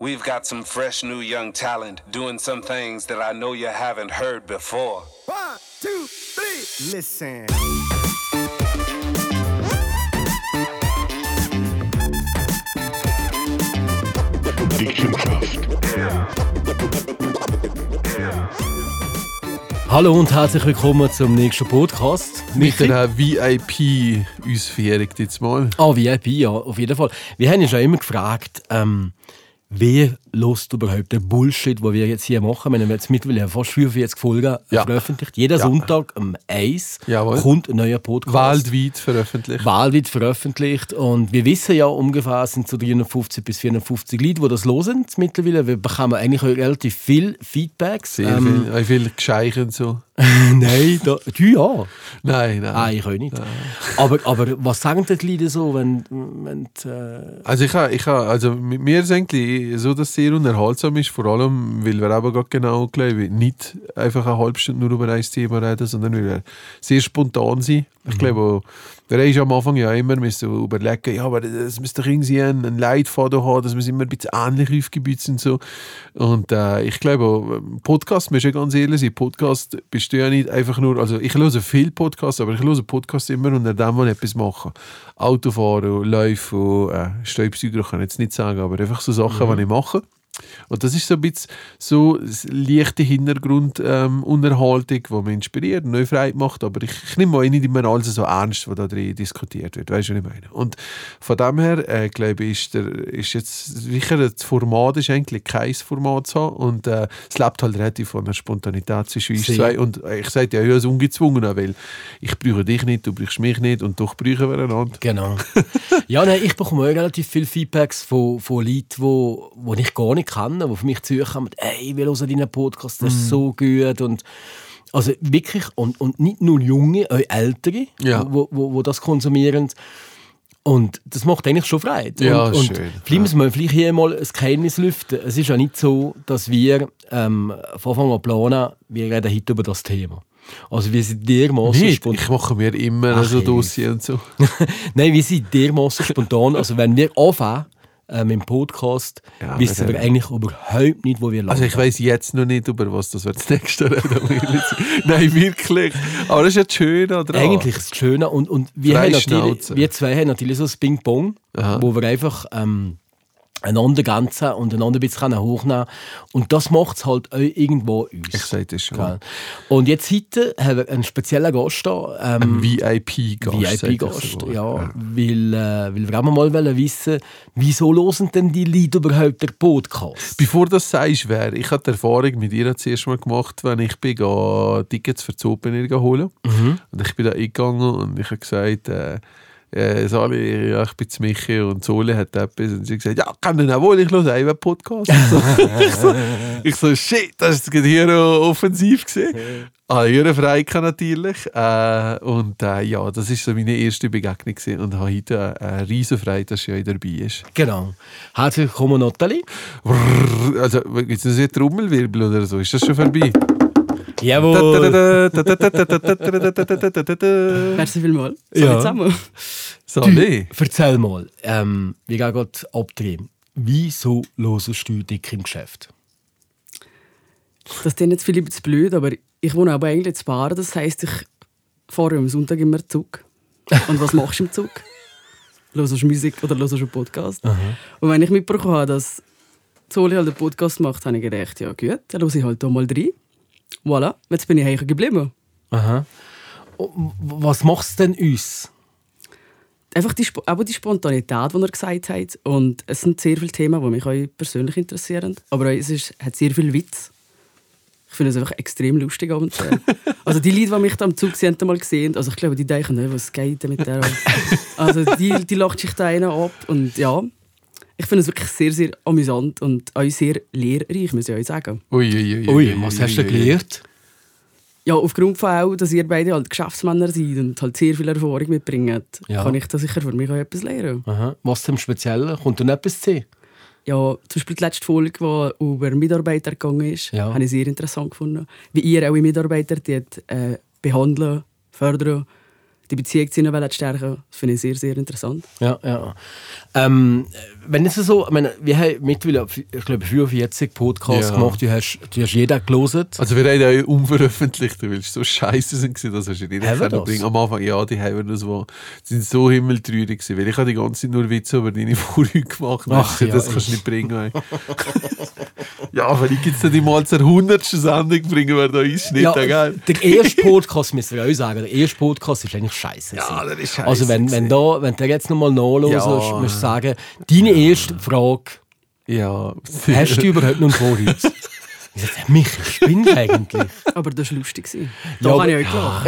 We've got some fresh new young talent doing some things that I know you haven't heard before. One, two, three, listen. Hallo und herzlich willkommen zum nächsten Podcast. Mit einer VIP-Ausführung jetzt mal. Ah, VIP, ja, auf jeden Fall. Wir haben ja schon immer gefragt, ähm, wer lost überhaupt den Bullshit, den wir jetzt hier machen? Wir haben jetzt mittlerweile fast 45 Folgen Ja. veröffentlicht. Jeden Ja. Sonntag um 1 Jawohl. kommt ein neuer Podcast. Weltweit veröffentlicht. Wahlweit veröffentlicht. Und wir wissen ja ungefähr, es sind so 350 bis 450 Leute, die das hören mittlerweile. Wir bekommen eigentlich relativ viel Feedbacks. Sehr Ähm, viel, auch viel Gescheiche und so. Nein, da, du ja. Nein, nein. Ah, ich auch nicht. Aber, aber was sagen die Leute so, wenn, wenn äh, Also ich habe, ich ha, also mir ist eigentlich so, dass sehr unterhaltsam ist, vor allem, weil wir eben gerade genau glaube nicht einfach eine halbe Stunde nur über ein Thema reden, sondern weil wir sehr spontan sind. Ich glaube, wir haben am Anfang ja immer müssen überlegen, ja, aber es müsste irgendwie einen, einen Leitfaden haben, dass wir immer ein bisschen ähnlich aufgebaut sind. So. Und äh, ich glaube, Podcast, wir müssen ganz ehrlich sein, Podcast besteht ja nicht einfach nur, also ich höre viel Podcasts, aber ich höre Podcasts immer unter dem, ich etwas mache. Autofahren, Laufen, äh, Staubsauger kann ich jetzt nicht sagen, aber einfach so Sachen, die ich mache. Und das ist so ein bisschen so leichte Hintergrundunterhaltung, ähm, die mich inspiriert und neu frei macht. Aber ich, ich nehme mal nicht immer alles so ernst, was da drin diskutiert wird. Weißt du, was ich meine? Und von dem her, äh, glaube ich, ist, der, ist jetzt sicher, das Format ist eigentlich kein Format zu haben. Und äh, es lebt halt relativ von der Spontanität zwischen uns zwei. Und äh, ich sage ja, ja, es ungezwungen, weil ich brauche dich nicht, du brauchst mich nicht und doch brauchen wir einander. Genau. ja, nein, ich bekomme auch relativ viele Feedbacks von, von Leuten, die wo, wo ich gar nicht kenne, die auf mich zukommen, ey, wir hören deinen Podcast, das ist so gut. Und, also wirklich, und, und nicht nur Junge, auch Ältere, Ja. wo, wo, wo das konsumieren. Und das macht eigentlich schon Freude. Ja, und, und schön. Vielleicht müssen wir vielleicht hier mal ein Geheimnis lüften. Es ist ja nicht so, dass wir ähm, von Anfang an planen, wir reden heute über das Thema. Also wir sind dermaßen spontan. ich mache mir immer Ach, so. Dossier und so. Nein, wir sind dermaßen spontan. Also wenn wir anfangen äh, mit dem Podcast, Ja, wissen wir eigentlich überhaupt nicht, wo wir landen. Also ich weiß jetzt noch nicht, über was das wir das nächste reden. Nein, wirklich. Aber das ist ja das Schöne daran. Eigentlich ist es schön. Und, und wir, haben natürlich, wir zwei haben natürlich so ein Ping-Pong, wo wir einfach ähm, einander ganzen und einander ein bisschen hochnehmen können. Und das macht es halt auch irgendwo uns. Ich sage das schon. Und jetzt heute haben wir einen speziellen Gast da. Ähm, Ein VIP-Gast. VIP-Gast, sogar. ja, Weil, äh, weil wir auch mal wollen wissen wieso hören denn die Leute überhaupt den Podcast? Bevor du das sagst, wer, ich habe die Erfahrung mit ihr zuerst mal gemacht, wenn ich bin, Tickets für die Open Air holen Mhm. Und ich bin da eingegangen und ich habe gesagt, äh, äh, Sali, ja, ich bin zu Michi und Soli hat etwas. Und sie hat gesagt, ja, kann ich auch wohl, ich höre einen Podcast. So. ich, so, ich so, shit, das gerade hier noch offensiv gesehen. Ah, ihre Freike natürlich. Äh, und äh, ja, das war so meine erste Begegnung gewesen. und habe heute äh, eine riesen Freude, dass sie auch dabei ist. Genau. Herzlich willkommen, Nathalie. Brrr, Also, gibt es ein Trommelwirbel oder so? Ist das schon vorbei? Jawohl. Merci vielmals. Ja. Ja. zusammen. Sali. Erzähl mal, ähm, wir gehen gerade abdrehen. Wieso hörst du dick im Geschäft? Das klingt jetzt vielleicht ein bisschen blöd, aber ich wohne aber eigentlich in Bar. Das heisst, ich fahre am Sonntag immer Zug. Und was machst du im Zug? Hörst du Musik oder hörst du einen Podcast? Und wenn ich mitbekommen habe, dass Zoli halt einen Podcast macht, habe ich gedacht, ja gut, dann höre ich halt hier mal rein. Voilà, jetzt bin ich hängen geblieben. Aha. Was macht denn uns? Einfach die, aber die Spontanität, die er gesagt hat. Und es sind sehr viele Themen, die mich auch persönlich interessieren. Aber es ist, hat sehr viel Witz. Ich finde es einfach extrem lustig. und also die Leute, die mich da am Zug sind, mal gesehen also ich glaube, die denken, «Hey, was geht denn mit der? also die, die lacht sich da einen ab. Und ja, ich finde es wirklich sehr, sehr amüsant und auch sehr lehrreich, muss ich euch sagen. Ui, ui, ui, Ui, was hast du gelernt? Ja, aufgrund von auch, dass ihr beide halt Geschäftsmänner seid und halt sehr viel Erfahrung mitbringen, Ja. kann ich da sicher für mich auch etwas lernen. Aha. Was zum Speziellen? Kommt da noch etwas zu sehen? Ja, zum Beispiel die letzte Folge, die über Mitarbeiter gegangen ist, Ja. habe ich sehr interessant gefunden. Wie ihr eure Mitarbeiter die, äh, behandeln, fördern, die Beziehung zu ihnen wollen stärken. Das finde ich sehr, sehr interessant. Ja, ja. Ähm, wenn es so, ich meine, wir haben mittlerweile, ich glaube, 45 Podcasts Ja. gemacht, du hast, du hast jeden gelesen. Also wir haben ja unveröffentlicht, weil sie so scheiße sind, gewesen, dass wir nicht können das? bringen. Am Anfang, ja, die haben das war, sind so himmeltraurig gewesen, weil ich habe die ganze Zeit nur Witze über deine Vorhüte gemacht. Ach, ja, das kannst du nicht bringen. ja, vielleicht gibt es die mal zur 100. Sendung, bringen wir da Einschnitte, Ja, gell? der erste Podcast, müssen wir auch sagen, der erste Podcast ist eigentlich scheiße. Ja, der ist scheisse Also wenn, wenn, da, wenn du jetzt nochmal nachhörst, Ja. musst du sagen, deine erste Frage, Ja. hast du überhaupt noch einen Vorhut? Ich sage, Michi, spinnt eigentlich? Aber das war lustig. Ja, Da aber- habe ich auch gelacht.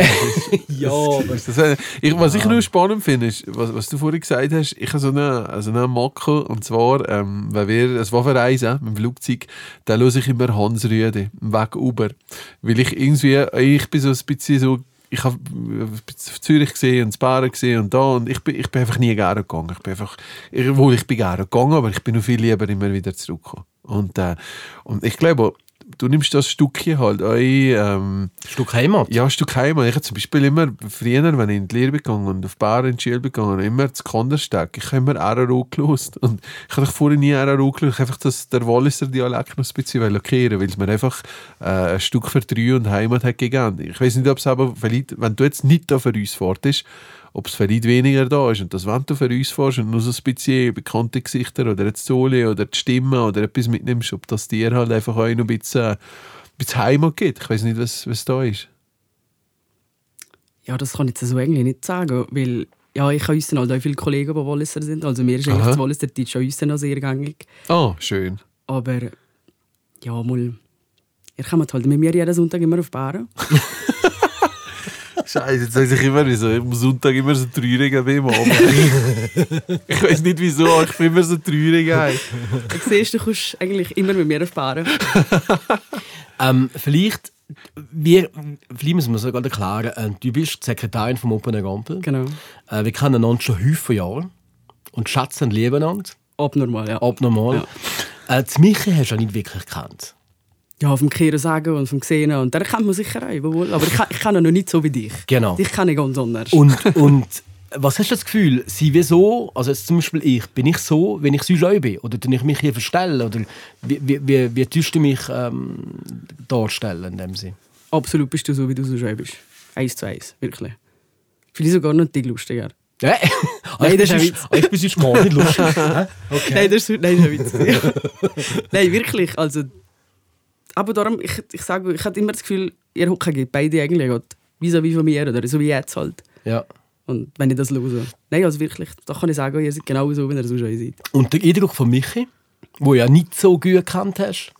ja, aber Das, wär- ich, was ich nur spannend finde, ist, was, was du vorhin gesagt hast, ich habe so einen also eine Makro, und zwar, ähm, wenn wir, es war verreisen mit dem Flugzeug, da höre ich immer Hans Rüede, Weg Uber. Weil ich irgendwie, ich bin so ein bisschen so, ich habe Zürich gesehen und Baren gesehen und da und ich bin, ich bin einfach nie gerne gegangen. Ich bin einfach, ich, wohl, ich bin gerne gegangen, aber ich bin noch viel lieber immer wieder zurückgekommen. Und, äh, und ich glaube, du nimmst das Stückchen halt, eu, ähm, Stück Heimat. ja, Stück Heimat. Ich habe zum Beispiel immer, früher, wenn ich in die Lehre gegangen und auf Bar in die Schule gegangen immer zu Kandersteg. Ich habe immer RRO gelost. Und ich habe vorher nie RRO gelost. Einfach das, der Walliser Dialekt noch ein bisschen lackieren weil es mir einfach äh, ein Stück für drei und Heimat hat gegeben. Ich weiß nicht, ob es aber vielleicht, wenn du jetzt nicht da für uns fahrtest, ob es vielleicht weniger da ist. Und das, wenn du für uns fährst und nur so ein bisschen bekannte Gesichter oder jetzt Soli oder die Stimme oder etwas mitnimmst, ob das dir halt einfach auch noch ein bisschen, ein bisschen Heimat gibt. Ich weiß nicht, was, was da ist. Ja, das kann ich jetzt so eigentlich nicht sagen, weil ja, ich habe uns halt auch viele Kollegen, die Walliser sind. Also mir ist eigentlich Aha. das Walliser Deutsch auch uns noch sehr gängig. Ah, schön. Aber ja, mal... Ihr kommt halt mit mir jeden Sonntag immer auf Baren. Scheiße, jetzt weiß ich immer, wieso ich am Sonntag immer so traurig bin ich weiß nicht wieso, aber ich bin immer so traurig. Du siehst, du kommst eigentlich immer mit mir auf Baren. Ähm, vielleicht, wir, vielleicht müssen wir es sogar erklären, äh, du bist die Sekretärin vom Open Rampel. Genau. Äh, wir kennen einander schon viele Jahre und schätzen und lieben einander. Abnormal, ja. Abnormal. Äh, das Michi hast du ja nicht wirklich gekannt. Ja, vom Kehren sagen und vom Sehen. Und der kennt man sicher auch, wohl. Aber ich, kann- ich kenne ihn noch nicht so wie dich. Genau. Dich kenne ich ganz anders. Und, und was hast du das Gefühl, sie wie so, also jetzt zum Beispiel ich, bin ich so, wenn ich sonst auch bin? Oder tue ich mich hier verstellen? Oder wie, wie, wie, wie tust du mich ähm, darstellen in dem Sinn? Absolut bist du so, wie du so schön bist. Eins zu eins, wirklich. Vielleicht sogar noch Tick lustiger. Ja. Nein, das ist ein ich Witz. bin, ich bin sonst mal nicht lustig. Okay. Nein, das ist, nein, das ist ein Witz. nein, wirklich. Also, aber darum, ich, ich sage, ich hatte immer das Gefühl, ihr Hockey beide eigentlich gerade vis-à-vis von mir oder so wie jetzt halt. Ja. Und wenn ich das höre. Nein, also wirklich, da kann ich sagen, ihr seid genau so, wie ihr so schön seid. Und der Eindruck von Michi, wo du ja nicht so gut gekannt hast.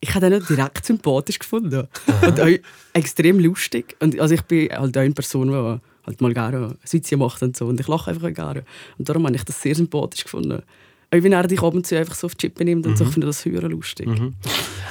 Ich habe ihn nicht direkt sympathisch gefunden. Und auch extrem lustig. Und also ich bin halt auch eine Person, die halt mal gerne Sitzchen macht und so. Und ich lache einfach auch gerne. Und darum habe ich das sehr sympathisch gefunden. Auch wenn er dich ab und zu einfach so auf die Chippe nimmt und so, ich finde das höher lustig.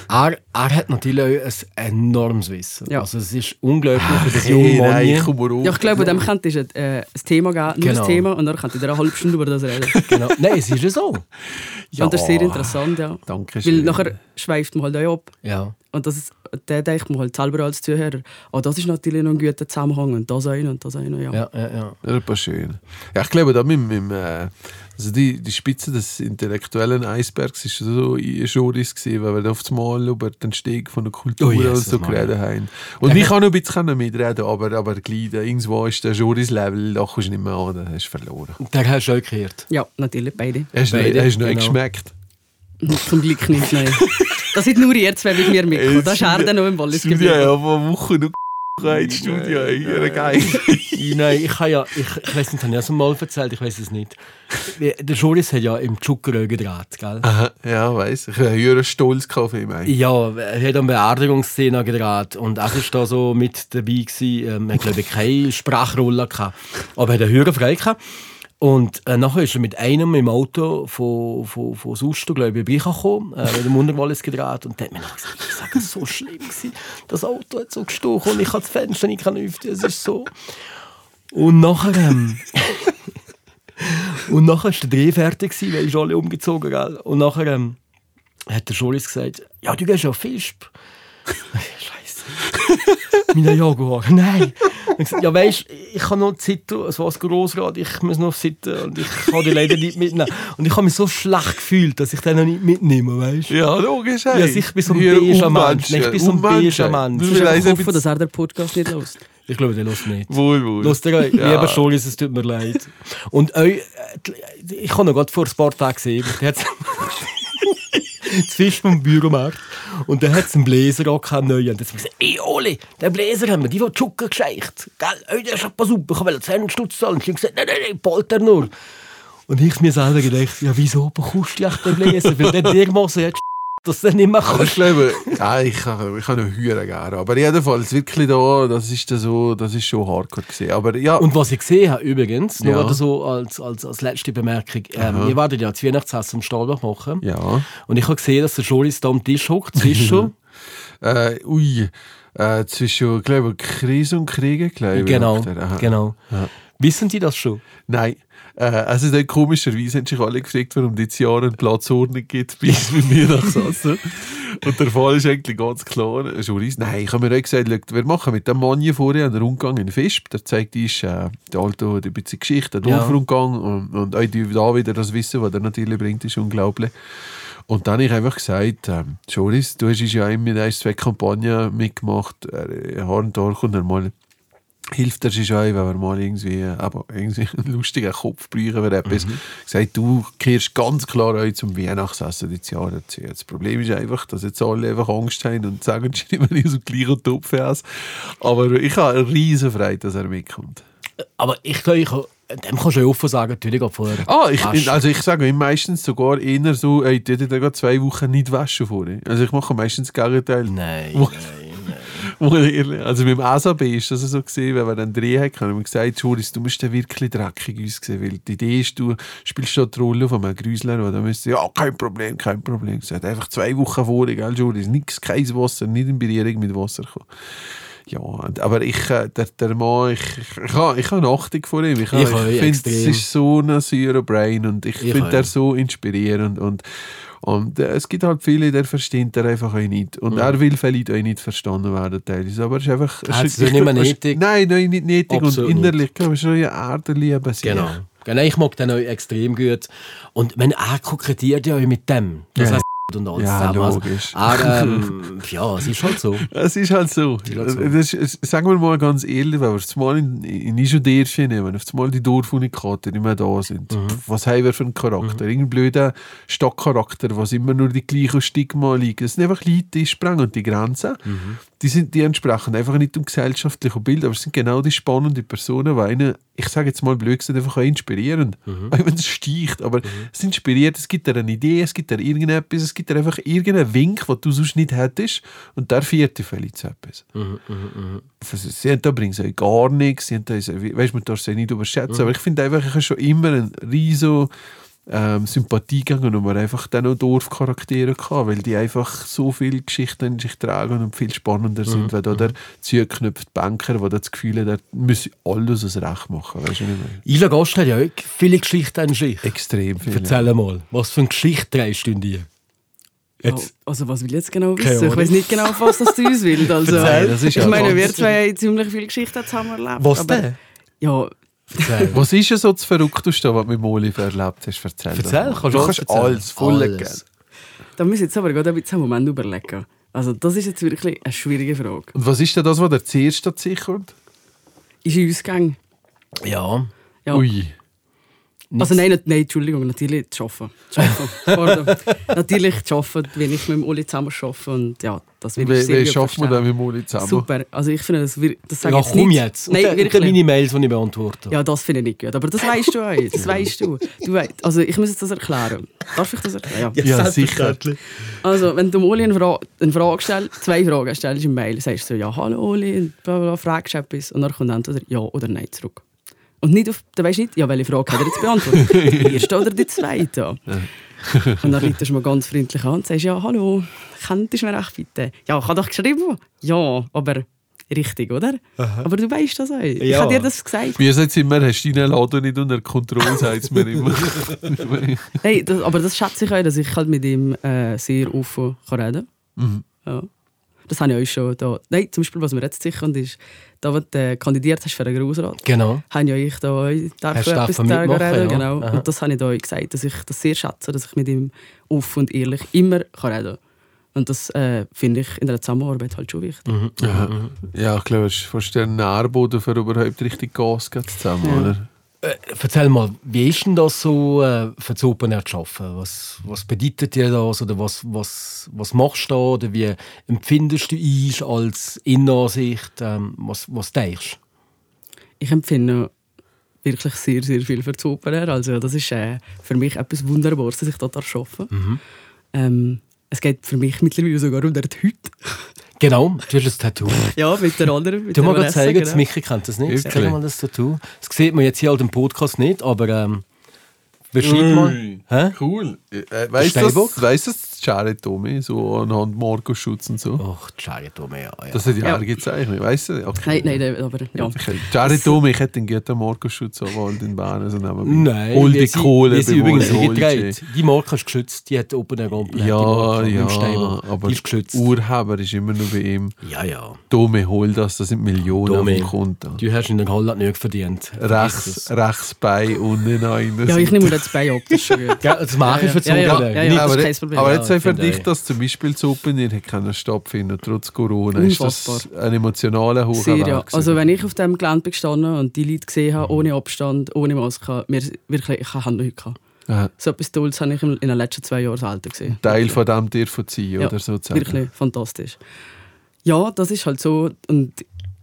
Er, er hat natürlich auch ein enormes Wissen. Ja. Also es ist unglaublich für das junge Hey, Mann. raus. Ja, ich glaube, dem könnte ich äh, ein Thema geben, nur Genau. ein Thema, und dann könnte ich eine halbe Stunde über das reden. Genau. Nein, es ist ja so. Und das ist sehr interessant, ja. Danke Weil nachher schweift man halt auch ab. Ja. Und das ist, dann denkt man halt selber als Zuhörer, oh, das ist natürlich noch ein guter Zusammenhang und das eine und das eine, ja. Ja, ja, ja. Ja, das schön. Ja, ich glaube, da mit, mit, äh, also die, die Spitze des intellektuellen Eisbergs ist so Joris gewesen, weil wir oft mal über den Steg von der Kultur Oh, und Jesus, so geredet haben. Und ich kann noch ein bisschen mitreden, aber, aber gleich, irgendwo ist der Joris-Level, da kommst du nicht mehr an, da hast du verloren. Der hast du auch gehört. Ja, natürlich, beide. Hast du noch, Beide, hast du noch genau. geschmeckt? Zum Glück nicht, nein. Das sind nur ihr zwei mit mir mitgekommen. Das ist er dann noch im Wallis geblieben. ja, vor Wochen noch Studio, ja, geil. Nein, ich habe ja, ich, ich weiß nicht, habe ich das mal erzählt, ich weiß es nicht. Der Joris hat ja im Tschucker gedreht, gell? Aha, ja, weiss. Ich habe höheren Stolz gehabt auf ihn. Ja, er hat eine Beerdigungsszene gedreht und er war da so mit dabei. Gewesen. Ähm, er hat, glaube ich, keine Sprachrolle gehabt, aber er hat eine höhere frei gehabt. Und äh, nachher ist er mit einem im Auto von, von, von Susto, glaube ich, reingekommen, äh, mit dem Unterwallis gedreht und der hat mir gesagt, es war so schlimm. Gewesen. Das Auto hat so gestochen und ich habe das Fenster nicht öffnen Es ist so... Und nachher... Ähm, und nachher war der Dreh fertig, gewesen, weil ich alle umgezogen gell? Und nachher ähm, hat der Joris gesagt, ja, du gehst auf Fisch. Meine Jaguar. Nein. Und ich gesagt, ja weißt, ich habe noch Zeit, es war Grossrat, ich muss noch sitzen und ich kann die leider nicht mitnehmen. Und ich habe mich so schlecht gefühlt, dass ich den noch nicht mitnehme, weißt du? Ja, logisch. Ja, also ich bin so ein beiger Mensch. Ich bin so ein beiger Mensch. Du Ich weißt, hoffe, dass er den Podcast nicht hört. Ich glaube, der lässt nicht. Wohl, wohl. Lustig, Ja. lieber Scholis, es tut mir leid. Und äh, ich habe noch gerade vor ein paar Tagen gesehen, das Fisch vom Büromarkt und da hat es einen Bläser auch keinen neuen. Und dann hat sie gesagt, ey Oli, den Bläser haben wir, die wird Schucke gescheicht. Gell, ey, der ist aber super, ich will 10 Stutz zahlen. Und sie hat gesagt, nein, nein, nein, Polter nur. Und ich mir selber gedacht, ja wieso bekommst du den Bläser? Weil der dermaßen hat dass du nicht mehr Aber ich kannst. glaube, ja, ich kann, ich kann noch hören gerne. Aber jedenfalls, wirklich da, das ist da so, das ist schon hardcore gesehen. Aber ja, Und was ich gesehen habe übrigens, nur Ja. so als, als, als letzte Bemerkung, ähm, wir werden ja das Weihnachtsessen am Stahlbach machen. ja. Und ich habe gesehen, dass der Scholis da am Tisch hockt, zwischen. Äh, ui, äh, zwischen, glaube ich, Krise und Kriege, glaube ich. genau. Aha. genau. Wissen Sie das schon? Nein. Äh, also dann komischerweise haben sich alle gefragt, warum dieses Jahr eine Platzordnung gibt bis mit mir nach Sassen. Und der Fall ist eigentlich ganz klar. Juris, nein, ich habe mir auch gesagt, schau, wir machen mit dem Mann hier vorher einen Rundgang in Fisp. Der zeigt uns äh, die alte die bisschen Geschichte, den Ja. Dorfrundgang und, und auch die da wieder das Wissen, was er natürlich bringt, ist unglaublich. Und dann habe ich einfach gesagt, ähm, Joris, du hast ja auch mit ein, zwei Kampagnen mitgemacht, äh, Horndorf und einmal hilft er sich auch, wenn wir mal irgendwie, äh, aber irgendwie einen lustigen Kopf brauchen oder etwas. Gesagt, du kehrst ganz klar auch zum Weihnachtsessen dieses Jahr dazu. Das Problem ist einfach, dass jetzt alle einfach Angst haben und sagen, stimmen nicht aus dem gleichen Topf aus. Aber ich habe eine riesen Freude, dass er mitkommt. Aber ich glaube, ich, dem kannst du ja offen sagen, natürlich auch vorher. Ah, ich, also ich sage ihm meistens sogar eher so, ey, du hättest zwei Wochen nicht waschen vorher. Also ich mache meistens das Gegenteil. Nein, nein, nein. Also mit dem ASAB ist das so gesehen, wenn wir einen Dreh hatten, haben wir gesagt, Joris, du musst ja wirklich dreckig aussehen, weil die Idee ist, du spielst da die Rolle von einem Grüsler, und dann müsste ja, kein Problem, kein Problem. gesagt, einfach zwei Wochen vorher, gell, Joris, nichts, kein Wasser, nicht in Berührung mit Wasser kommen. Ja, aber ich, äh, der, der Mann, ich, ich, ich habe ich habe Achtung vor ihm. Ich, habe- Ich ich finde, es ist so ein saurer Brain und ich, Ich finde er so inspirierend und und äh, es gibt halt viele, der versteht er einfach auch nicht. Und er will vielleicht auch nicht verstanden werden, teilweise. Aber es ist einfach... Es ist- ich nicht mehr nötig. Nein, nein, nicht nötig. Absolut und innerlich, glaube ich, schon eine Erdenliebe. Genau. genau. Ich mag den auch extrem gut. Und wenn er kokettiert ja mit dem. Das Ja. Und alles Ja. Also, logisch. er, ähm, ja, es ist halt so. Es ist halt so. halt so. Das ist, sagen wir mal ganz ehrlich, wenn wir es mal in, in Isoderfchen nehmen, auf mal die Dorfunikate nicht mehr da sind, Mhm. pff, was haben wir für einen Charakter? Irgendein blöder Stockcharakter, was immer nur die gleichen Stigma liegen. Es sind einfach Leute, die sprengen die Grenzen. Mhm. Die, sind, die entsprechen einfach nicht dem gesellschaftlichen Bild, aber es sind genau die spannenden Personen, die einen, ich sage jetzt mal blöd gesagt, einfach auch inspirieren. Mhm. Auch wenn es sticht, aber es inspiriert, es gibt dir eine Idee, es gibt dir irgendetwas, es gibt dir einfach irgendeinen Wink, den du sonst nicht hättest und der dich vielleicht zu etwas. Mhm, Also, Sie haben da bringen sie gar nichts, sie haben da, weißt, man darf sie nicht überschätzen, Mhm. aber ich finde einfach, ich habe schon immer einen riesen ähm, Sympathie gegenüber einfach dann auch Dorfcharaktere gehabt, weil die einfach so viele Geschichten in sich tragen und viel spannender Mhm. sind, weil da der zugeknüpfte Banker, der das Gefühl hat, er müsse alles aus Recht machen, weißt du nicht mehr? Ila Gast hat ja auch viele Geschichten an sich. Extrem viel. Erzähl mal, was für eine Geschichte trägst du in dir? Jetzt, Oh, also was will ich jetzt genau wissen? Ich weiß nicht genau, was das du uns willst. Also, ich meine, wir zwei haben ziemlich viele Geschichten zusammen erlebt. was aber- denn? Ja, Erzähl. Was ist denn so das Verrückteste, was du mit Moli erlebt hast? Erzähl, Erzähl, kannst du kannst erzählen. alles, voll da muss ich jetzt aber gerade ein bisschen einen Moment überlegen. Also das ist jetzt wirklich eine schwierige Frage. Und was ist denn das, was der zuerst hat sich kommt? Ist in Ausgang? Ja. Ja. Ui. Also nein, nicht, nein, Entschuldigung, natürlich zu arbeiten. Zu arbeiten. Natürlich zu arbeiten, wenn ich mit dem Uli zusammen arbeite. Und ja, das will Wie, ich sehr wie gut schafft man das mit Moli zusammen? Super. Also ich finde, das, das sage Ja, ich komm nicht. jetzt. Nein, und, wirklich. meine Mails, die ich beantworte. Ja, das finde ich nicht gut. Aber das weißt du auch. Das weißt du. du weißt, also ich muss jetzt das erklären. Darf ich das erklären? Ja. Ja, sicher. Also, wenn du Oli eine, Fra eine Frage stellst, zwei Fragen stellst im Mail, sagst du so, ja, hallo Oli, und bla, bla, bla, fragst du etwas und dann kommt entweder ja oder nein zurück. Und nicht auf, dann weisst du nicht, ja, welche Frage hat er jetzt beantwortet? die erste oder die zweite? und dann rittest du mal ganz freundlich an und sagst, ja, hallo, könntest du mir echt bitte? Ja, ich habe doch geschrieben. Ja, aber richtig, oder? Aber du weißt das auch. Ich Ja. habe dir das gesagt. Wir sind immer, hast du deinen Laden nicht unter Kontrolle, sagt es mir immer. Hey, das, aber das schätze ich auch, dass ich halt mit ihm äh, sehr offen kann reden kann. Ja. Das habe ich euch schon da. Nein, zum Beispiel, was mir jetzt sicher ist, da, wo du äh, kandidiert hast für den Grossrat, Genau. habe ja ich da euch ich du etwas mitmachen, reden, ja? genau. Aha. Und das habe ich da euch gesagt, dass ich das sehr schätze, dass ich mit ihm offen und ehrlich immer kann reden kann. Und das äh, finde ich in der Zusammenarbeit halt schon wichtig. Mhm. Ja, ja ich glaube, es ist fast der Nährboden für überhaupt richtig Gas geht zusammen, Ja. oder? Äh, erzähl mal, wie ist denn das so äh, für das Open Air zu arbeiten? Was, was bedeutet dir das? Oder was, was, was machst du da? Oder wie empfindest du dich als Innenansicht? Ähm, was, was denkst Ich empfinde wirklich sehr, sehr viel für das Open Air. Also das ist äh, für mich etwas Wunderbares, dass ich da arbeiten darf. Mhm. Ähm, es geht für mich mittlerweile sogar um den Hüt. Genau, du hast ein Tattoo. ja, mit der anderen. Mit Du Vanessa, zeigen, genau. das Michi kennt das nicht. Wirklich? Zeig mal das Tattoo. Das sieht man jetzt hier halt im Podcast nicht, aber ähm, beschreib mal. Hä? Cool. Äh, weißt du, das, weißt du, das Jared Tommy, so anhand Marco Schutz und so? Ach, die Scheiße, Tommy, ja. ja. Das hat ja Ja. auch gezeichnet, weißt du? Okay. Nein, nein, aber ja. Jared Tommy, ich hätte einen guten Marco Schutz Anwalt in Bern, so nehmen Nein, die Kohle, sie bewohne übrigens gedreht. Die Marke ist geschützt, die hat Open Air komplett. Ja, die ja, aber die ist geschützt. Urheber ist immer nur bei ihm. ja, ja. Tommy, hol das, das sind Millionen Tommy, auf dem Konto. du hast in der Holland nicht verdient. Rechts, rechts Bein unten rein. Ja, ich nehme mir das bei ab, das ist schon gut. Gell, Das mache ich für das Ja, ja, ja, ja, Nicht- ja. das aber, ist kein Problem. aber Ja, sei für finde dich, ich. dass zum Beispiel hat können stattfinden trotz Corona. Ist das Unfassbar. ein emotionaler hoher Sehr, ja. Also wenn ich auf dem Gelände bin gestanden und die Leute gesehen habe, ohne Abstand, ohne Maske, mir wirklich, ich habe nichts gehabt. Ja, So etwas Tolles habe ich in den letzten zwei Jahren selten gesehen. Teil von dem dir verziehen, Ja, oder sozusagen. Wirklich fantastisch. Ja, das ist halt so. Und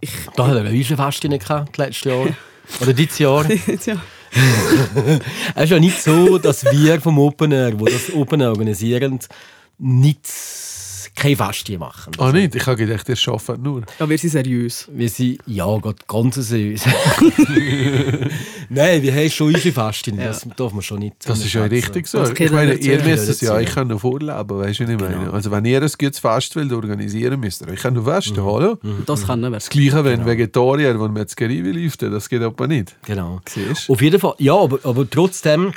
ich. Da hat er eine Riesenfest gehabt, das letzte Jahr. Oder dieses Jahr. ja. Es ist ja nicht so, dass wir vom Open Air, wo das Open Air organisieren, nicht kein Festchen machen. Ah, nicht? Ich habe gedacht, ihr arbeitet nur. ja, wir sind seriös. Wir sind, ja, Gott, ganz süß. Nein, wir haben schon unsere Festchen, das darf man schon nicht. Das ist ja richtig so. Ich meine, ihr müsst es ja euch auch noch vorleben, weißt du, was ich meine? Genau. Also, wenn ihr ein gutes Fest wollt organisieren müsst ihr euch auch noch Fest Mhm. hallo? Das kann wir. Das Gleiche, wenn Vegetarier, wenn Metzgerie will, das geht aber nicht. Genau. Siehst? Auf jeden Fall, ja, aber, aber trotzdem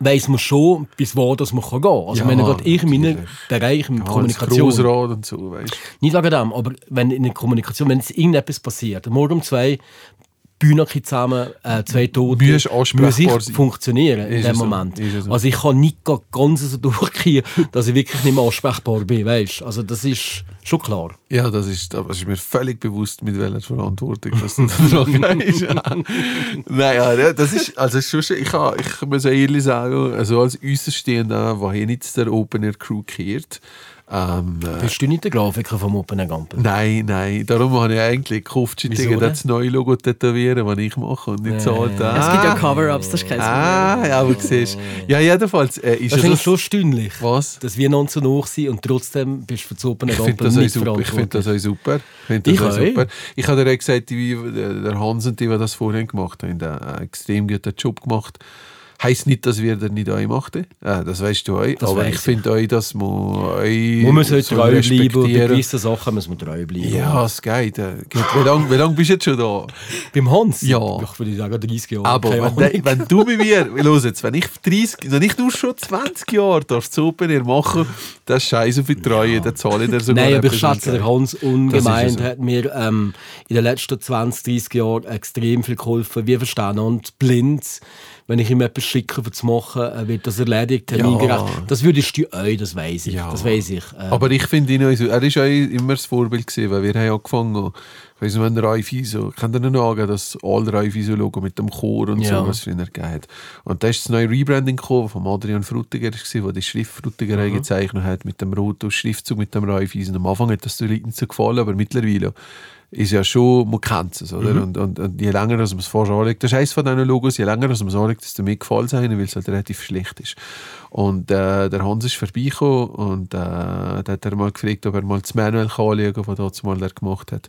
weiss man schon, bis wo das man kann gehen kann. Also, Ja, wenn gerade ich in meinem. Bereich, in Als Kommunikation, Grossrat und so, weißt nicht wegen dem, aber wenn in der Kommunikation, wenn jetzt irgendetwas passiert, morgen um zwei, Bühnerchen zusammen, äh, zwei Tote, muss ich funktionieren in Ist dem Moment. ist so. Also ich kann nicht ganz so durchgehen, dass ich wirklich nicht mehr ansprechbar bin, weißt? Also das ist schon klar. Ja, das ist, das ist mir völlig bewusst, mit welcher Verantwortung das dran gehst. Naja, ja, das ist, also ist schön. ich, kann, ich muss ehrlich sagen, also als Außenstehender, wohin jetzt der Open Air Crew kehrt, ähm, äh, Bist du nicht der Grafiker vom Open Air Gampel? Nein, nein. Darum habe ich eigentlich gehofft, denn? das neue Logo tätowieren, das ich mache und nicht. Nee. Es gibt ja Cover-Ups, das ist kein Ah, Problem. ja, aber siehst Ja, jedenfalls äh, ist Das es... finde ich schon stündlich, Was? dass wir noch zu hoch sind und trotzdem bist du für das Open Ich finde Gampel das, nicht super. Ich finde das auch super. Ich, das Ich auch super. ich habe dir gesagt, die, der Hans und die, die das vorhin gemacht haben, haben einen extrem guten Job gemacht. Heißt nicht, dass wir das nicht euch machten. Äh, das weißt du euch. Das Aber ich finde euch, dass man euch Man muss halt so treu bleiben, bei gewissen Sachen muss man treu bleiben. Ja, es geht. äh. Wie lange wie lang bist du jetzt schon da? Beim Hans? Ja. Ich würde sagen 30 Jahre. Aber wenn, wenn du bei mir, los jetzt, wenn ich 30, wenn ich nur schon 20 Jahre darf das Open Air machen, das ist scheiße für die Treue, dann zahle ich dir sogar Nein, aber ich schätze, der. Hans ungemein ja so. hat mir ähm, in den letzten 20, 30 Jahren extrem viel geholfen. Wir verstehen und blind, wenn ich ihm etwas schicke, um zu machen, äh, wird das erledigt, termingerecht. Das würdest du euch, das weiß ich. Ja. Das weiß ich. Ähm, Aber ich finde ihn auch so, er war immer das Vorbild, gewesen, weil wir haben angefangen, ich weiss nicht, wenn der Raifiso, kann dir noch sagen, das alte Raifiso-Logo mit dem Chor und Ja. so, was es früher gegeben hat. Und da ist das neue Rebranding gekommen, von Adrian Frutiger, der die Schrift Frutigerei Mhm. gezeichnet hat, mit dem roten Schriftzug, mit dem Raifiso. Am Anfang hat das den Leuten nicht so gefallen, aber mittlerweile ist ja schon, man kennt es, oder? Mhm. Und, und, und je länger dass man es vorher anlegt, das ist eines von diesen Logos, je länger dass man es anlegt, desto mehr gefällt es einem, weil es halt relativ schlecht ist. Und äh, der Hans ist vorbeigekommen und äh, da hat er mal gefragt, ob er mal das Manuel kann anschauen kann, was er mal der gemacht hat.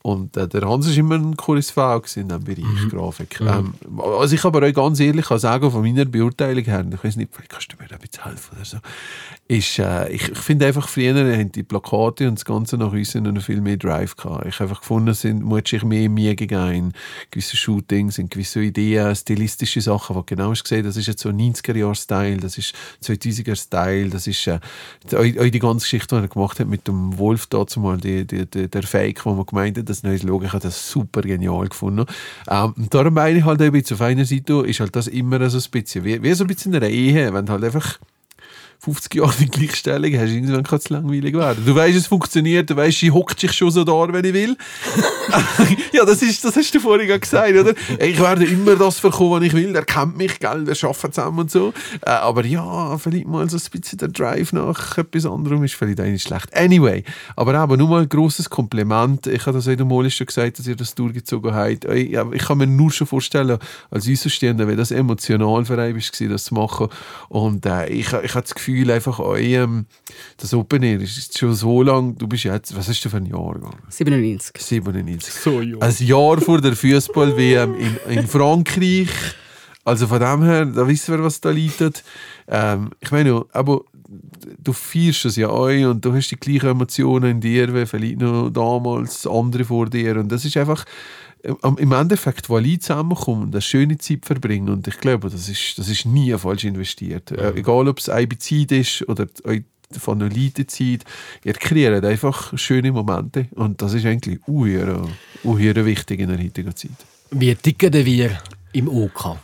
Und äh, der Hans war immer ein Koryphäe in diesem Bereich Grafik. Ähm, also ich aber euch ganz ehrlich kann sagen, von meiner Beurteilung her, ich weiß nicht, vielleicht kannst du mir da ein bisschen helfen oder so, ist, äh, ich, ich finde einfach, früher haben die Plakate und das Ganze nach uns noch viel mehr Drive gehabt. Ich habe einfach gefunden, sind muss sich mehr Mühe gegeben in gewissen Shootings, in gewissen Ideen, stilistische Sachen, du genau hast gesehen, das ist jetzt so ein 90er-Jahr-Style, das ist 2000er-Style, das ist äh, die, auch die ganze Geschichte, die er gemacht hat mit dem Wolf dazu mal, die, die, die, der Fake, wo man gemeint hat, das neues Logo, ich habe das super genial gefunden. Ähm, und darum meine ich halt ein bisschen, auf einer Seite ist halt das immer so ein bisschen, wie, wie so ein bisschen in einer Ehe, wenn halt einfach 50 Jahre die Gleichstellung hast, irgendwann kann es langweilig werden. Du weißt, es funktioniert, du weißt, sie hockt sich schon so da, wenn ich will. ja, das, ist, das hast du vorhin gesagt, oder? Ich werde immer das verkommen, was ich will. Der kennt mich, gell? wir arbeiten zusammen und so. Äh, aber ja, vielleicht mal so ein bisschen der Drive nach etwas anderem ist vielleicht auch nicht schlecht. Anyway, aber eben, nur mal ein grosses Kompliment. Ich habe das heute mal schon gesagt, dass ihr das durchgezogen habt. Ich, ja, kann mir nur schon vorstellen, als Außenstehender, wie das emotional für euch war, das zu machen. Und äh, ich, ich habe das Gefühl, einfach euch, ähm, das Open Air ist schon so lang, du bist jetzt, was hast du für ein Jahr gegangen? 97. 97. So, ja. Ein Jahr vor der Fußball-WM in, in Frankreich. Also von dem her, da wissen wir, was da liegt. Ähm, ich meine, aber du feierst es ja auch und du hast die gleichen Emotionen in dir, wie vielleicht noch damals andere vor dir. Und das ist einfach ähm, im Endeffekt, wo alle zusammenkommen und eine schöne Zeit verbringen. Und ich glaube, das ist, das ist nie falsch investiert. Äh, egal, ob es Eibizid ist oder von einer Leitezeit, ihr kreiert einfach schöne Momente. Und das ist eigentlich uhr, uhr wichtig in der heutigen Zeit. Wie ticken wir im OK?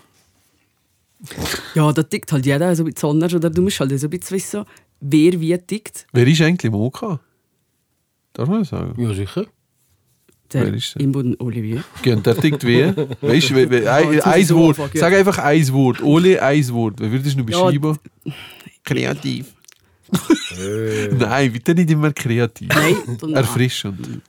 Ja, da tickt halt jeder so ein bisschen anders. Oder du musst halt so ein bisschen wissen, wer wie tickt. Wer ist eigentlich im OK? Darf man das sagen? Ja, sicher. Der Wer ist der? Imboden Olivier. Und der tickt wie? Weißt du, wie- ein, ein Wort. anfangen. Sag einfach ein Wort. Ole, ein Wort. Wie würdest du noch Ja, beschreiben? Kreativ. Nein, bitte nicht immer kreativ. Nein, Erfrischend.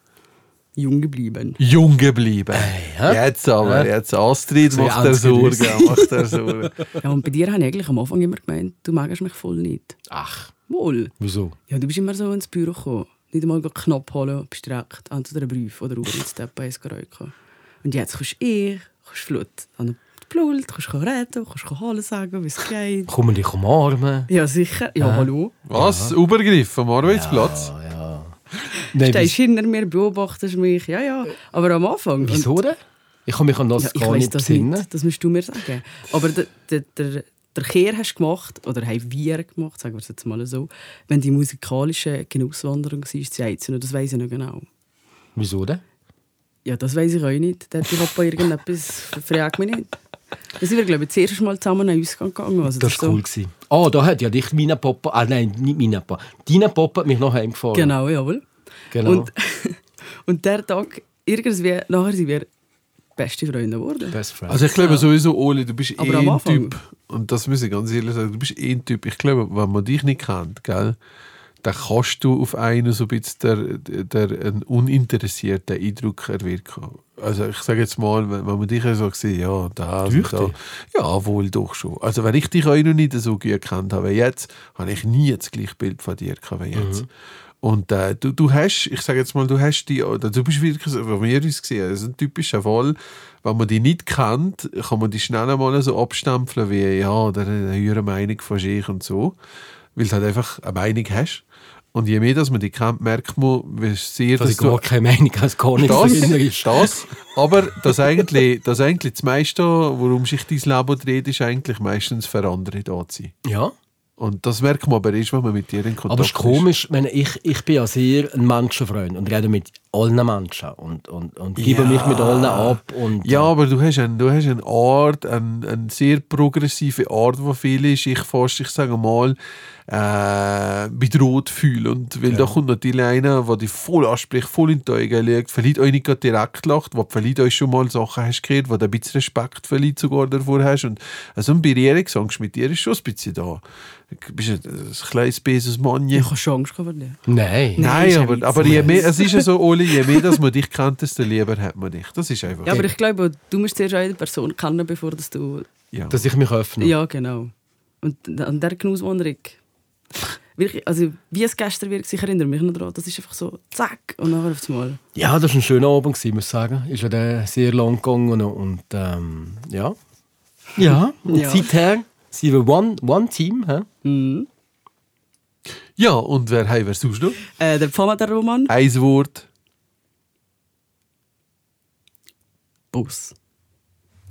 Jung geblieben. Jung geblieben. ja. Jetzt aber, jetzt Astrid So macht er Sorgen. Macht er Sorgen. Ja, und bei dir habe ich eigentlich am Anfang immer gemeint, du magst mich voll nicht. Ach, Wohl. wieso? Ja, du bist immer so ins Büro gekommen. Nicht einmal Knopf holen, bist direkt entweder einen Brief oder über ins räuchen. Und jetzt kannst ich, kannst Flut an den Pult, kannst reden, kannst Hallo sagen, wie es geht. Kommen dich umarmen? Ja, sicher. Ja, hallo. Was? Übergriff am Arbeitsplatz? Ja. Nein, Stehst hinter mir, beobachtest mich. Ja, ja. Aber am Anfang. wieso denn? Ich kann mich an das Ja, ich gar weiß nicht das besinnen. nicht. Das musst du mir sagen. Aber der, der, der, der Kehr hast du gemacht, oder haben wir gemacht, sagen wir es jetzt mal so, wenn die musikalische Genusswanderung war, zu Eizen, das weiß ich noch genau. Wieso denn? Ja, das weiß ich auch nicht. Der hat die Papa irgendetwas, frag mich nicht. Da sind wir, glaube ich, das erste Mal zusammen an Ausgang gegangen. Also Das war cool. gewesen. Oh, da hat ja dich meine Papa... Ah, nein, nicht meine Papa. Deine Papa hat mich noch heimgefahren. Genau, jawohl. Genau. Und, und der Tag, irgendwie, nachher sind wir beste Freunde geworden. Best. Also ich glaube sowieso, Oli, du bist Aber eh am ein Anfang. Typ, und das muss ich ganz ehrlich sagen, du bist eh ein Typ, ich glaube, wenn man dich nicht kennt, gell, dann kannst du auf einen so ein bisschen der, der, einen uninteressierten Eindruck erwirken. Also ich sage jetzt mal, wenn, wenn man dich so sieht, ja, da, und da, ja, wohl doch schon. Also wenn ich dich auch noch nicht so gut gekannt habe wie jetzt, habe ich nie das gleiche Bild von dir gehabt wie jetzt. Mhm. Und äh, du, du hast, ich sage jetzt mal, du hast die, du bist wirklich, wenn wir uns gesehen, das ist ein typischer Fall, wenn man die nicht kennt, kann man die schnell einmal so abstempeln wie, ja, der hat eine höhere Meinung von sich und so, weil du halt einfach eine Meinung hast. Und je mehr, dass man die kennt, merkt man, wie sehr dass ich du gar keine Meinung habe, dass gar nichts das, ist. das, aber das eigentlich, das eigentlich das meiste, worum sich dein Leben dreht, ist eigentlich meistens für andere da zu sein. Ja. Und das merkt man aber erst, wenn man mit dir in Kontakt Aber es ist komisch, wenn ich, ich bin ja sehr ein Menschenfreund und rede mit allen Menschen und, und, und gebe Ja. mich mit allen ab. Und, Ja, aber du hast, ein, du hast eine Art, eine, eine sehr progressive Art, wo viele sich fast, ich sage mal, äh, bedroht fühlen. Und weil da kommt natürlich einer, der dich voll anspricht, voll in die Augen legt, vielleicht auch nicht direkt lacht, wo vielleicht auch schon mal Sachen hast gehört, wo du ein bisschen Respekt vielleicht sogar davor hast. Und also ein Berührungsangst mit dir ist schon ein bisschen da. Du bist ein, ein kleines böses Mann. Ich habe schon Angst vor dir. Nein. Nein, ist ein aber, Witz. aber je mehr, es ist ja so, Oli, je mehr dass man dich kennt, desto lieber hat man dich. Das ist einfach. Ja, aber ich glaube, du musst zuerst eine Person kennen, bevor dass du... ja. Dass ich mich öffne. Ja, genau. Und an der Genusswanderung... wirklich, also wie es gestern wirkt, ich erinnere mich noch daran, das ist einfach so, zack, und dann auf einmal. Ja, das war ein schöner Abend, gewesen, muss ich sagen. Ist ja der sehr lang gegangen und ähm, ja. Ja, und Ja. seither sind wir One, one Team. Hä? Ja, und wer haben wir sonst noch? Äh, der Pfammer, der Roman, Ein Wort. Bus.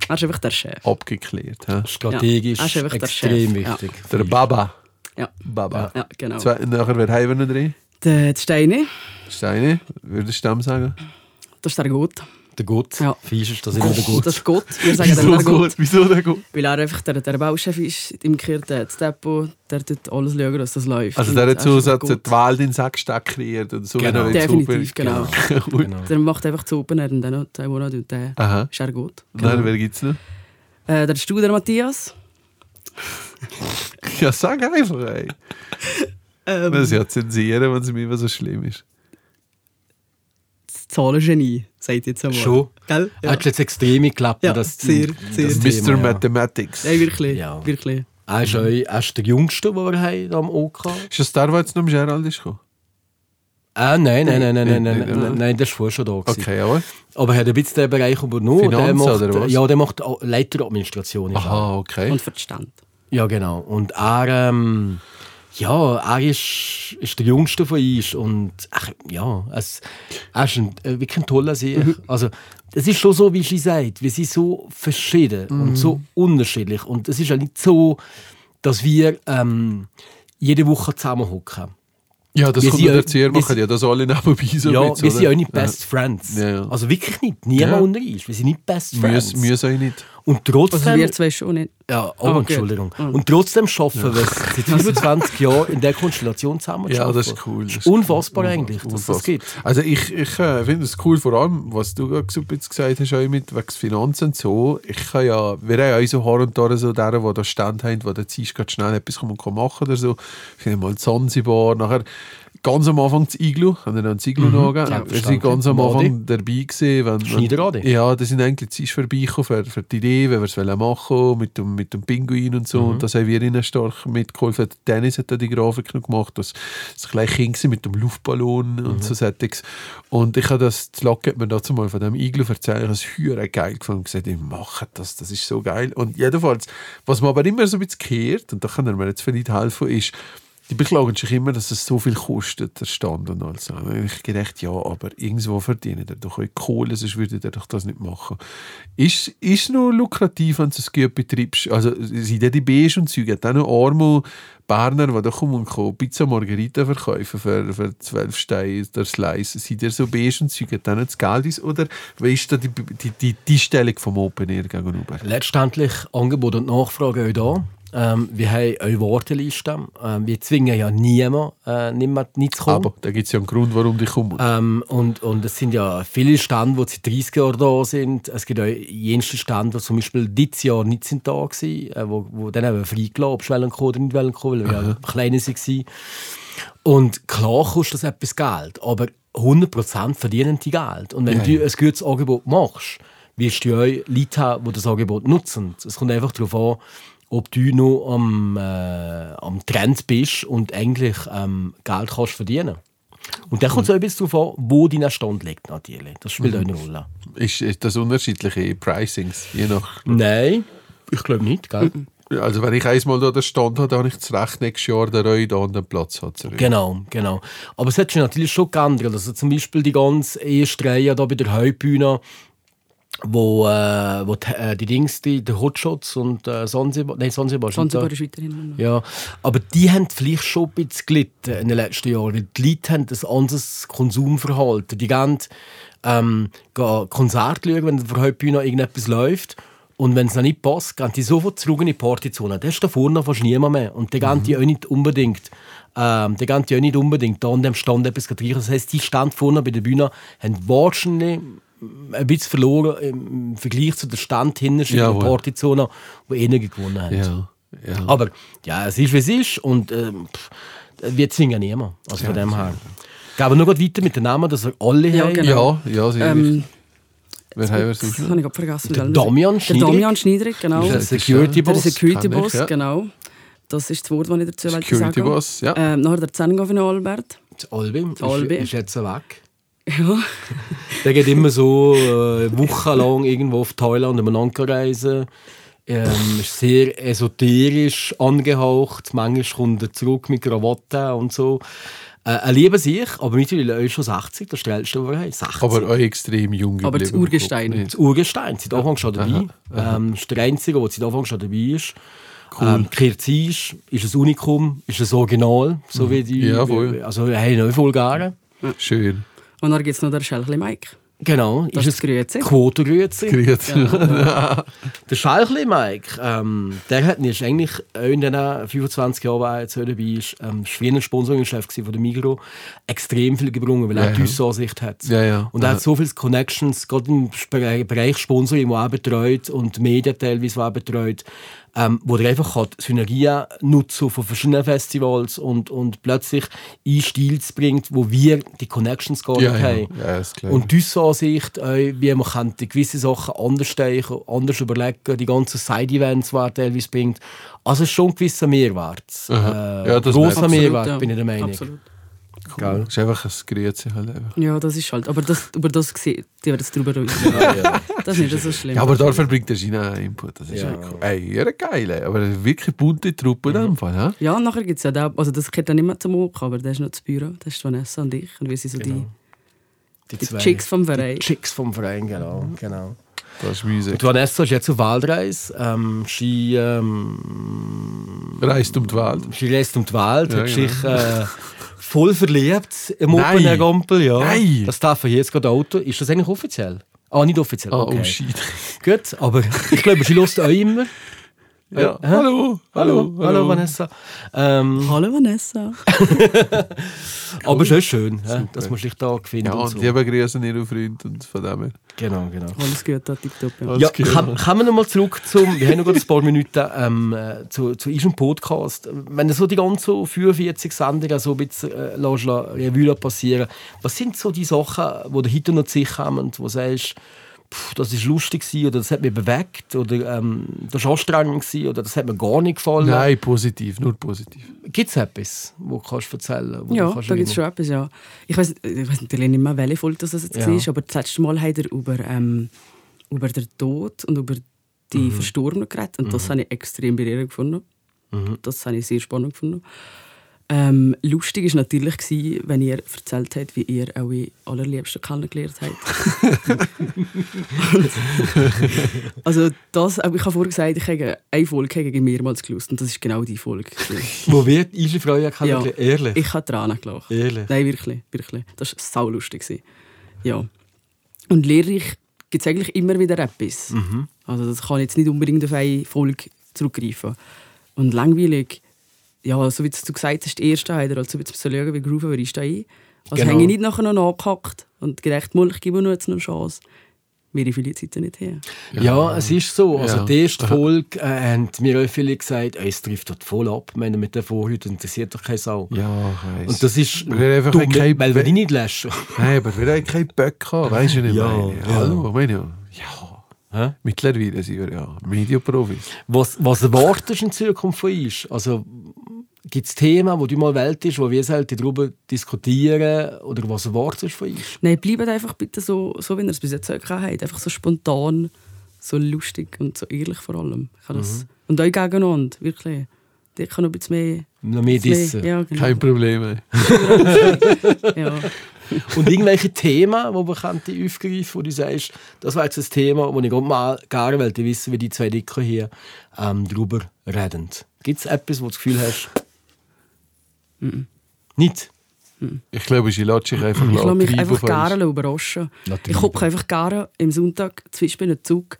Er ist einfach der Chef. Abgeklärt. hä? Strategisch Ja, er ist einfach der extrem Chef, ja. wichtig. Der Baba. Ja, Baba. ja genau. Zwei, nachher, wer haben wir noch drin? Der, der Steine, Steine, würdest du dem sagen? das ist der Gott. Der Gott. Ja. Fisch ist das immer der Gott. Das ist Gott. Wir sagen dann der Gott. Wieso der gut? Weil er einfach der, der Bauchef ist, im der das Depot, der tut alles schauen, dass das läuft. Also der er hat ist so, die Welt in den Sack kreiert und so. Genau. er Definitiv, genau. Genau. Der macht einfach zu Open Air und dann noch zwei Monate und der Aha. ist er gut. Und dann, wer gibt es noch? Äh, der Studer Matthias. Ja, sag einfach, ey. Ähm, Das ist ja zensieren, wenn es mir immer so schlimm ist. das Zahlengenie, sagt jetzt einmal. Schon. Gell? Ja. Hat jetzt extrem geklappt. Ja, das, sehr, sehr. das Mr. Thema, ja. Mathematics. Nein, wirklich. Ja. wirklich. Er ist, auch, er ist der Jüngste, den wir haben am OK Ist das der, der jetzt noch am Gerald ist gekommen? Ah, nein, nein, nein, nein, nein, nein, Nein, nein, nein, nein, das war vorher schon da. gewesen. Okay, ja. Aber er hat ein bisschen den Bereich übernommen. Finanzen der macht, oder was? Ja, der macht Leiteradministration. ist er. Aha, okay. Und Verstand. Ja, genau. Und er, ähm, ja, er ist, ist der Jüngste von uns und ach, ja, es, er ist ein, äh, wirklich ein toller See. Mhm. Also, es ist schon so, wie sie sagt, wir sind so verschieden Mhm. und so unterschiedlich und es ist ja nicht so, dass wir ähm, jede Woche zusammenhocken. Ja, das Wir kommt ja- wir macht sind- ja das alle nebenbei so ja, bisschen, wir sind ja auch nicht Best Friends. Ja, ja. Also wirklich nicht. Niemand Ja. unter uns. Wir sind nicht Best Friends. Müssen müssen euch nicht. Und trotzdem... Also wir zwei schon nicht. Ja, oh, Ah, gut. Entschuldigung. Ah. Und trotzdem schaffen wir es seit 25 Jahren in der Konstellation zusammen zu Ja, das ist cool. Das ist Unfassbar cool. eigentlich, dass das Unfassbar. gibt. Also ich, ich äh, finde es cool, vor allem, was du bisschen gesagt hast, auch mit wegen Finanzen und so. Ich kann ja, wir haben ja auch so her und da so deren, die da Stand haben, die dann ziehst gerade schnell etwas machen oder so. Ich finde mal Zanzibar, nachher ganz am Anfang das Iglu, haben wir dann das Iglu mhm, Wir sind selbstverständlich. ganz am. Anfang dabei gewesen. Wenn, Schneiderade. ja, da sind eigentlich die vorbeigekommen für, für die Idee, wenn wir es machen wollen, mit dem, mit dem Pinguin und so. Mhm. Und das haben wir ihnen stark mitgeholfen. Dennis hat da die Grafik noch gemacht. Das das gleich Kind mit dem Luftballon Mhm. und so Settings. Und ich habe das, das Locke hat mir dazu mal von dem Iglu erzählt. Ich habe es höher geil gefunden und gesagt, ich mache das, das ist so geil. Und jedenfalls, was man aber immer so ein bisschen kehrt, und da kann er mir jetzt vielleicht helfen, ist, die beklagen sich immer, dass es so viel kostet, der Stand und alles. Ich gedacht, ja, aber irgendwo verdient er doch Kohle, sonst würde er doch das nicht machen. Ist, ist noch lukrativ, wenn du es gut betreibst. Also sind ja die Beige und hat auch noch arme Berner, die da kommen und kommen, Pizza Margherita verkaufen für, für 12 Steine der Slice. Sind ja so Beige und auch nicht das Geld ist? Oder wie ist da die, die, die, die Stellung vom Open Air gegenüber? Letztendlich Angebot und Nachfrage auch da. Ähm, wir haben eine Warteliste. Ähm, wir zwingen ja niemanden, äh, niemand nicht zu kommen. Aber da gibt es ja einen Grund, warum die kommen. Ähm, und, und es sind ja viele Stände, die seit 30 Jahren da sind. Es gibt auch jenste Stände, die zum Beispiel dieses Jahr nicht sind da waren, äh, wo, wo dann eben freigelassen ob sie kommen oder nicht wollen kommen, weil wir ja kleine waren. Und klar kostet das etwas Geld, aber 100% verdienen die Geld. Und wenn Ja, du ja. ein gutes Angebot machst, wirst du auch Leute haben, die das Angebot nutzen. Es kommt einfach darauf an, ob du noch am, äh, am Trend bist und eigentlich ähm, Geld kannst verdienen Und dann kommt es auch ein bisschen darauf an, wo dein Stand liegt natürlich. Das spielt auch eine Rolle. Ist, ist das unterschiedliche Pricings, je nach Nein, ich glaube nicht, gell? Also wenn ich einmal da den Stand habe, dann habe ich das Recht, nächstes Jahr den Reu da an den Platz hat. zurück. Genau, genau. Aber es hat sich natürlich schon geändert. Also zum Beispiel die ganze erste Reihe da bei der Hauptbühne, wo, äh, wo die, äh, die Dings, die, die Hotshots und äh, Sansibar, nein, Sansibar, da. ist weiterhin. Ja, aber die haben vielleicht schon ein bisschen gelitten in den letzten Jahren. weil Die Leute haben ein anderes Konsumverhalten. Die gehen, ähm, gehen Konzerte schauen, wenn auf der Hauptbühne irgendetwas läuft. Und wenn es noch nicht passt, gehen die sofort zurück in die Partyzone. Da ist da vorne fast niemand mehr. Und die gehen die auch nicht unbedingt, ähm, die gehen die auch nicht unbedingt da an dem Stand etwas riechen. Das heisst, die Stand vorne bei der Bühne haben wahrscheinlich ein bisschen verloren im Vergleich zu der Stand hinten in der Jawohl. Partyzone, wo einige gewonnen haben. Ja, ja. Aber ja, es ist, wie es ist. Und pff, wir zwingen niemanden. Also von dem her. Gehen wir noch grad weiter mit den Namen, dass wir alle Ja, haben. genau. ja, ja, sehr Ähm, Wer haben wir das sonst habe noch? ich gerade vergessen. Der wie Damian Der Schniedrig. Damian Schneiderig, genau. Der Das Security Der Boss. Security kenn ich, Boss, ja. genau. Das ist das Wort, das ich dazu wollte Security sagen Boss, ja. Ähm, nachher der Zengo von Albert. Das Albi, Albi. ist jetzt weg. Ja. Der geht immer so äh, wochenlang irgendwo auf Thailand umeinander reisen. Ähm, ist sehr esoterisch angehaucht. Manchmal kommt er zurück mit Krawatte und so. Äh, er liebt sich, aber mittlerweile ist schon 60, das älteste, den wir haben. 60. Aber auch extrem jung Aber das. Urgestein. Das Urgestein, seit Anfang schon dabei. Ähm, ist der Einzige, der seit Anfang schon dabei ist. Ähm, Kirzisch ist ein Unikum, ist ein Original, so wie die. Ja, voll. Also, haben nicht Vulgaren. Schön. Und dann gibt es noch den Schelchli Mike. Genau, Das ist ist Grüezi. Quotengrüezi. Grüezi. Der Schalchli Mike, ähm, der hat ist eigentlich auch in den 25 Jahren, wo er jetzt dabei ist, ähm, Schwiener Sponsoringchef von der Migro, extrem viel gebrungen, weil er Ja, die ja. Ansicht hat. Ja, ja. Und er Ja. hat so viele Connections, gerade im Bere- Bereich Sponsoring, wo er betreut und Medien teilweise, wo er betreut, ähm, wo er einfach kann Synergien nutzen von verschiedenen Festivals und, und plötzlich in Stil bringt, wo wir die Connections gar Ja, nicht ja. haben. Ja, ist klar. Und die Ansicht, äh, wie man könnte gewisse Sachen anders denken, anders überlegen, die ganzen Side-Events, die er teilweise bringt. Also es ist schon ein gewisser Mehrwert. Äh. Ja, das man. Mehrwert, ja. bin ich der Meinung. Absolut. Gell? Das ist einfach ein Grüezi halt einfach. Ja, das ist halt. Aber das, über das gesehen, die werden jetzt drüber reden. Das ist nicht so schlimm. Ja, aber dafür bringt der China einen Input. Das ist Ja. ja. cool. Ey, ja, geil. Aber wirklich bunte Truppe in dem Fall. Ja, und nachher gibt es ja den, also das gehört dann nicht mehr zum Oka, aber der ist noch das Büro, das ist Vanessa und ich. Und wir sind so Genau. die, die Chicks vom Verein. Die Chicks vom Verein, genau. genau. Das ist Musik. Und Vanessa ist jetzt auf Waldreise. Ähm, sie, ähm, Reist um die Welt. sie reist um die Welt, Ja, hat genau. sich äh, voll verliebt im Nein. Open Air Gampel. Ja. Nein. Das darf er jetzt gerade Auto. Ist das eigentlich offiziell? Ah, nicht offiziell. Ah, okay. oh shit. Gut, aber ich glaube, sie lässt auch immer. Ja. Hä? Hallo. Hallo, hallo, Vanessa. Ähm, Hallo Vanessa. aber es ist schön, hä, dass man sich da findet. Ja, und und so. liebe Grüße an ihren Freund und von dem her. Genau, genau. Alles gut, da tipptopp. Ja. Ja, kommen wir nochmal zurück zum, wir haben noch gerade ein paar Minuten ähm, äh, zu, zu unserem Podcast. Wenn du so die ganzen 45 Sendungen so ein bisschen äh, lässt, Revue passieren, was sind so die Sachen, die du hinter noch sich haben, wo du sagst, das ist lustig gewesen, oder das hat mich bewegt oder ähm, das war anstrengend gewesen, oder das hat mir gar nicht gefallen. Nein, positiv, nur positiv. Gibt es etwas, wo du kannst erzählen wo Ja, du kannst da gibt es schon etwas, ja. Ich weiß ich weiss natürlich nicht mehr, welche Folge das jetzt Ja. war, aber das letzte Mal hat er über, ähm, über den Tod und über die Mhm. Verstorbenen geredet. Und das habe ich extrem berührend gefunden. Das habe ich sehr spannend gefunden. Ähm, lustig war natürlich, gewesen, wenn ihr erzählt habt, wie ihr eure Allerliebsten kennengelernt habt. Also das, ich habe vorher gesagt, ich habe eine Folge ich mehrmals gelesen und das ist genau die Folge. Wo wird unsere Frau ja kennengelernt? Ehrlich? Ich habe Tränen gelacht. Ehrlich? Nein, wirklich, wirklich. Das war saulustig. gewesen. Ja. Und lehrreich gibt es eigentlich immer wieder etwas. Mhm. Also das kann jetzt nicht unbedingt auf eine Folge zurückgreifen. Und langweilig, ja, so wie du gesagt hast, die erste Heider, also jetzt so schauen, wie grooven wir ist da ein. Also Genau. habe ich nicht nachher noch nachgehackt und gedacht, mal, ich gebe nur jetzt noch eine Chance. Wir viele Zeit nicht her. Ja, es ist so. Also Ja. die erste Folge äh, haben mir auch viele gesagt, «Ey, es trifft dort voll ab. Ich meine, mit der Vorhut interessiert doch keine Sau. Ja, ich weiss. Und das ist Wir haben einfach dumm, kein- weil wir die nicht löschen. Nein, aber wir haben keinen Böck gehabt, weißt du nicht? Ja, meine? ja. Hallo, meine ja. Ja. Hä? Mittlerweile sind wir ja Mediaprofis. Was, was erwartest du in Zukunft von uns? Also, gibt es Themen, wo du mal Welt ist, wo wir selten darüber diskutieren? Oder was erwartest du von uns? Nein, bleibt einfach bitte so, so wie ihr es bis jetzt auch habt. Einfach so spontan, so lustig und so ehrlich vor allem. Mhm. das, Und euch gegeneinander, wirklich. Ich kann noch ein bisschen mehr... Noch mehr dissen. Ja, genau. Kein Problem. ja. Und irgendwelche Themen, die wir könnten aufgreifen wo du sagst, das war jetzt ein Thema, wo ich gerade mal gerne wissen, wie die zwei Dicker hier ähm, darüber reden. Gibt es etwas, wo du das Gefühl hast? Nicht? Ich glaube, ich lasse dich einfach Ich lasse mich einfach gerne überraschen. Natürlich. Ich gucke einfach gerne im Sonntag zwischen in den Zug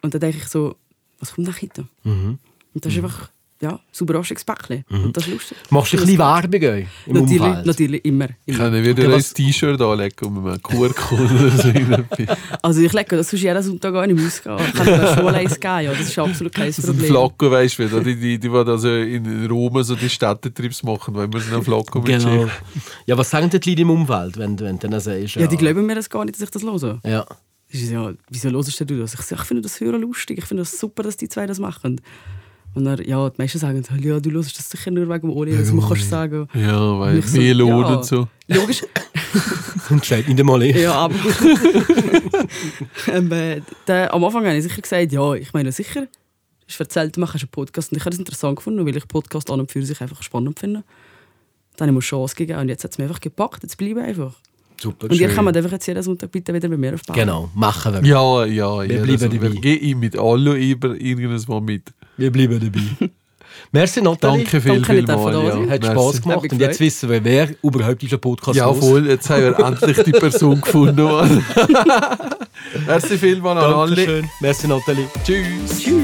und dann denke ich so, was kommt nach hinten? Mhm. Und das ist einfach ja, ein Überraschungspäckchen. Und das ist lustig. Machst du ein bisschen Werbung im Natürlich, Umfeld? natürlich immer. Ich immer. kann wieder Okay, ein T-Shirt anlegen und mit einem QR-Code oder so. Also ich lege das sonst jeden Sonntag gar nicht ausgehen. Ich kann mir schon eins geben, ja. das ist absolut kein Das ist ein Problem. Flacco, weißt du, die, die, die, die also in Rom so die Städtetrips machen, wenn wir so einen Flacco Genau. mitschicken. Ja, was sagen die Leute im Umfeld, wenn, wenn du dann sagst? Ja, die glauben mir das gar nicht, dass ich das höre. Ja. Das ist ja, wieso hörst du das? Ich, ich finde das hören lustig, ich finde das super, dass die zwei das machen. Und er, ja, die meisten sagen, ja, du hörst das sicher nur wegen dem Oli, was man kannst sagen. Ja, weil ich so, mehr Lohn ja. und so. Logisch, Und steht nicht einmal eh. ja, aber ähm, äh, der, am Anfang habe ich sicher gesagt, ja, ich meine sicher, du hast erzählt, du machst einen Podcast und ich habe das interessant gefunden, weil ich Podcast an und für sich einfach spannend finde. Dann habe ich mir eine Chance gegeben und jetzt hat es mir einfach gepackt, jetzt bleibe ich einfach. Super, Und ihr schön. kommt einfach jetzt jeden Sonntag bitte wieder bei mir aufbauen. Genau, machen wir. Ja, ja, ja. bleiben also, dabei. wir gehen mit allen über irgendwas mal mit. Wir bleiben dabei. Merci, Nathalie. Danke viel, Danke, viel mal. Ja. Hat Merci. Spass gemacht. Und jetzt wissen wir, wer überhaupt diesen Podcast Ja, voll. Jetzt haben wir endlich die Person gefunden. Mann. Merci vielmals an alle. Dankeschön. Merci, Nathalie. Tschüss. Tschüss.